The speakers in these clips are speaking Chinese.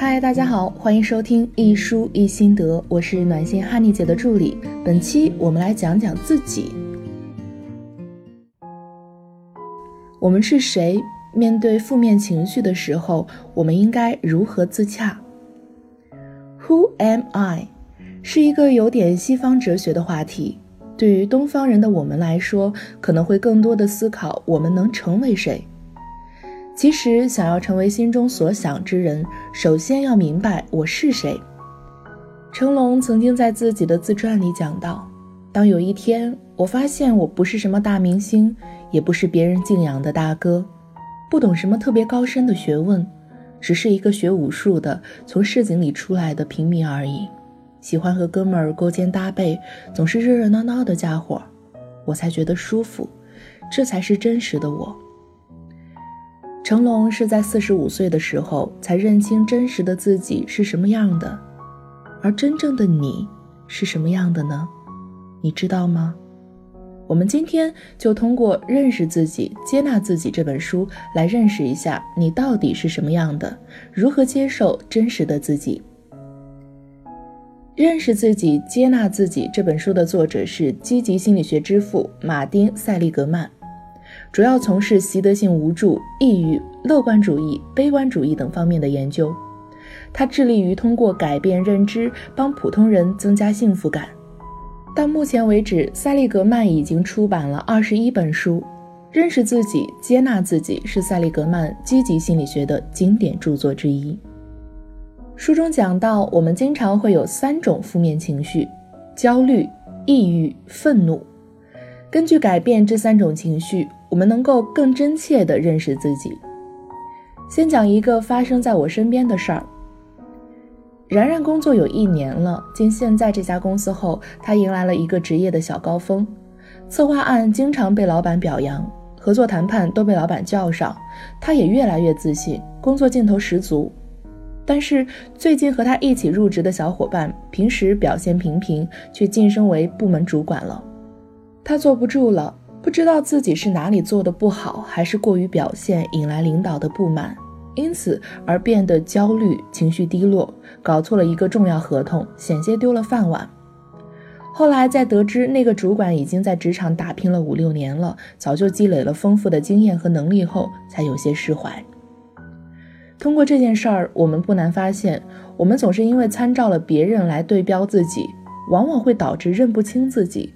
嗨，大家好，欢迎收听一书一心得，我是暖心哈尼姐的助理。本期我们来讲讲自己，我们是谁？面对负面情绪的时候，我们应该如何自洽？Who am I？是一个有点西方哲学的话题。对于东方人的我们来说，可能会更多的思考我们能成为谁。其实，想要成为心中所想之人，首先要明白我是谁。成龙曾经在自己的自传里讲到：“当有一天我发现我不是什么大明星，也不是别人敬仰的大哥，不懂什么特别高深的学问，只是一个学武术的从市井里出来的平民而已。”喜欢和哥们儿勾肩搭背，总是热热闹闹的家伙，我才觉得舒服，这才是真实的我。成龙是在四十五岁的时候才认清真实的自己是什么样的，而真正的你是什么样的呢？你知道吗？我们今天就通过《认识自己、接纳自己》这本书来认识一下你到底是什么样的，如何接受真实的自己。认识自己，接纳自己。这本书的作者是积极心理学之父马丁·塞利格曼，主要从事习得性无助、抑郁、乐观主义、悲观主义等方面的研究。他致力于通过改变认知，帮普通人增加幸福感。到目前为止，塞利格曼已经出版了二十一本书。认识自己，接纳自己是塞利格曼积极心理学的经典著作之一。书中讲到，我们经常会有三种负面情绪：焦虑、抑郁、愤怒。根据改变这三种情绪，我们能够更真切地认识自己。先讲一个发生在我身边的事儿。然然工作有一年了，进现在这家公司后，他迎来了一个职业的小高峰，策划案经常被老板表扬，合作谈判都被老板叫上，他也越来越自信，工作劲头十足。但是最近和他一起入职的小伙伴，平时表现平平，却晋升为部门主管了。他坐不住了，不知道自己是哪里做的不好，还是过于表现引来领导的不满，因此而变得焦虑、情绪低落，搞错了一个重要合同，险些丢了饭碗。后来在得知那个主管已经在职场打拼了五六年了，早就积累了丰富的经验和能力后，才有些释怀。通过这件事儿，我们不难发现，我们总是因为参照了别人来对标自己，往往会导致认不清自己，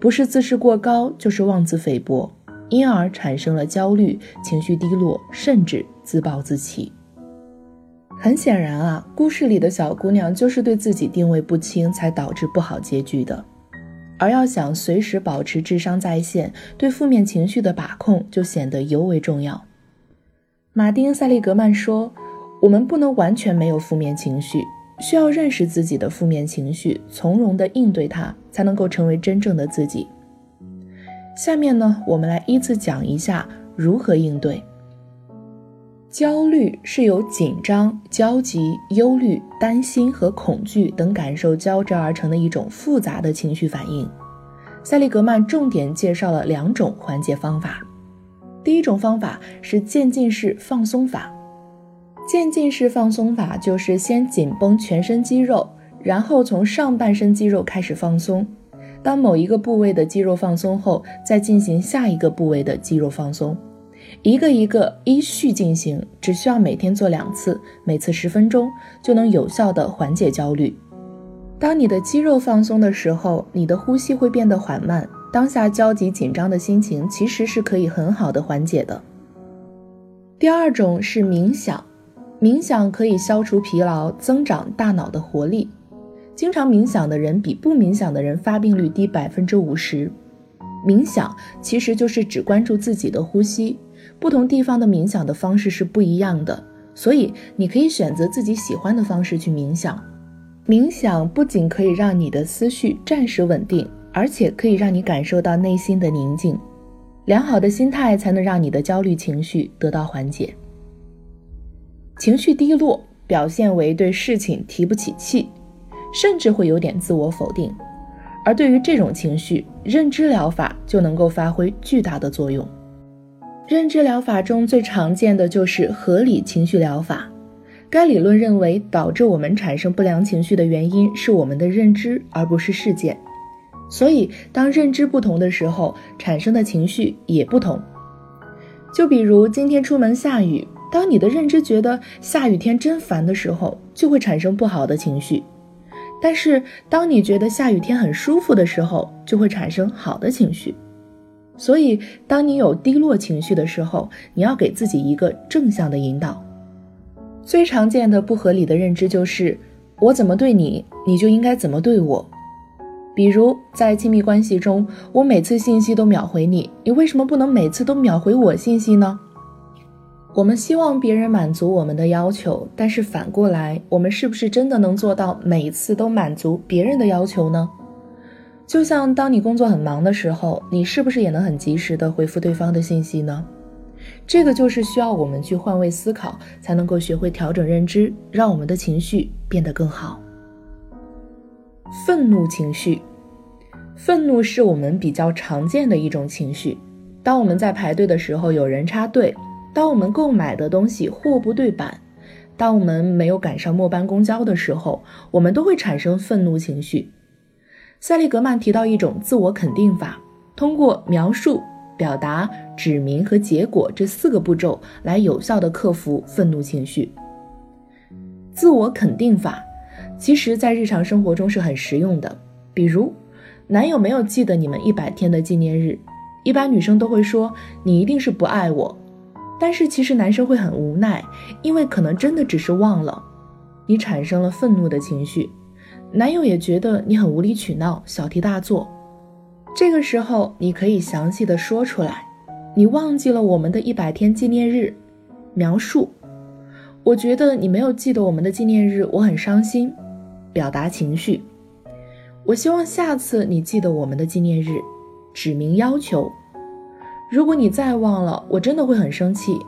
不是自视过高，就是妄自菲薄，因而产生了焦虑、情绪低落，甚至自暴自弃。很显然啊，故事里的小姑娘就是对自己定位不清，才导致不好结局的。而要想随时保持智商在线，对负面情绪的把控就显得尤为重要。马丁·塞利格曼说：“我们不能完全没有负面情绪，需要认识自己的负面情绪，从容地应对它，才能够成为真正的自己。”下面呢，我们来依次讲一下如何应对。焦虑是由紧张、焦急、忧虑、担心和恐惧等感受交织而成的一种复杂的情绪反应。塞利格曼重点介绍了两种缓解方法。第一种方法是渐进式放松法。渐进式放松法就是先紧绷全身肌肉，然后从上半身肌肉开始放松。当某一个部位的肌肉放松后，再进行下一个部位的肌肉放松，一个一个依序进行，只需要每天做两次，每次十分钟，就能有效的缓解焦虑。当你的肌肉放松的时候，你的呼吸会变得缓慢。当下焦急紧张的心情其实是可以很好的缓解的。第二种是冥想，冥想可以消除疲劳，增长大脑的活力。经常冥想的人比不冥想的人发病率低百分之五十。冥想其实就是只关注自己的呼吸，不同地方的冥想的方式是不一样的，所以你可以选择自己喜欢的方式去冥想。冥想不仅可以让你的思绪暂时稳定。而且可以让你感受到内心的宁静，良好的心态才能让你的焦虑情绪得到缓解。情绪低落表现为对事情提不起气，甚至会有点自我否定。而对于这种情绪，认知疗法就能够发挥巨大的作用。认知疗法中最常见的就是合理情绪疗法。该理论认为，导致我们产生不良情绪的原因是我们的认知，而不是事件。所以，当认知不同的时候，产生的情绪也不同。就比如今天出门下雨，当你的认知觉得下雨天真烦的时候，就会产生不好的情绪；但是当你觉得下雨天很舒服的时候，就会产生好的情绪。所以，当你有低落情绪的时候，你要给自己一个正向的引导。最常见的不合理的认知就是，我怎么对你，你就应该怎么对我。比如在亲密关系中，我每次信息都秒回你，你为什么不能每次都秒回我信息呢？我们希望别人满足我们的要求，但是反过来，我们是不是真的能做到每次都满足别人的要求呢？就像当你工作很忙的时候，你是不是也能很及时的回复对方的信息呢？这个就是需要我们去换位思考，才能够学会调整认知，让我们的情绪变得更好。愤怒情绪，愤怒是我们比较常见的一种情绪。当我们在排队的时候有人插队，当我们购买的东西货不对版，当我们没有赶上末班公交的时候，我们都会产生愤怒情绪。塞利格曼提到一种自我肯定法，通过描述。表达、指明和结果这四个步骤来有效的克服愤怒情绪。自我肯定法，其实在日常生活中是很实用的。比如，男友没有记得你们一百天的纪念日，一般女生都会说你一定是不爱我。但是其实男生会很无奈，因为可能真的只是忘了。你产生了愤怒的情绪，男友也觉得你很无理取闹、小题大做。这个时候，你可以详细的说出来，你忘记了我们的一百天纪念日，描述。我觉得你没有记得我们的纪念日，我很伤心。表达情绪。我希望下次你记得我们的纪念日，指明要求。如果你再忘了，我真的会很生气。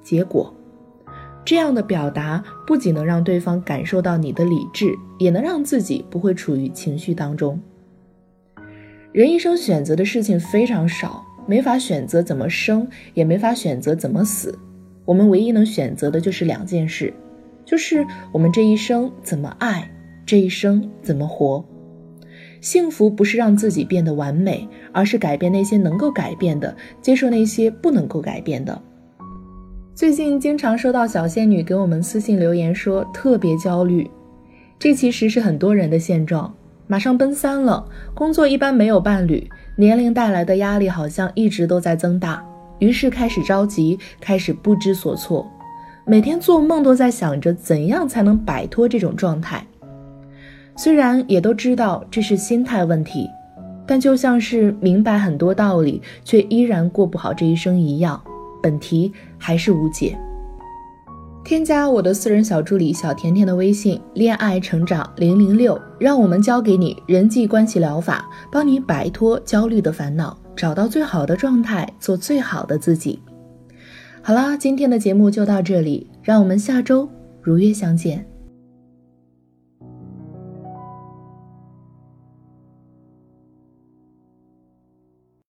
结果，这样的表达不仅能让对方感受到你的理智，也能让自己不会处于情绪当中。人一生选择的事情非常少，没法选择怎么生，也没法选择怎么死。我们唯一能选择的就是两件事，就是我们这一生怎么爱，这一生怎么活。幸福不是让自己变得完美，而是改变那些能够改变的，接受那些不能够改变的。最近经常收到小仙女给我们私信留言说特别焦虑，这其实是很多人的现状。马上奔三了，工作一般没有伴侣，年龄带来的压力好像一直都在增大，于是开始着急，开始不知所措，每天做梦都在想着怎样才能摆脱这种状态。虽然也都知道这是心态问题，但就像是明白很多道理，却依然过不好这一生一样，本题还是无解。添加我的私人小助理小甜甜的微信，恋爱成长零零六，让我们教给你人际关系疗法，帮你摆脱焦虑的烦恼，找到最好的状态，做最好的自己。好啦，今天的节目就到这里，让我们下周如约相见。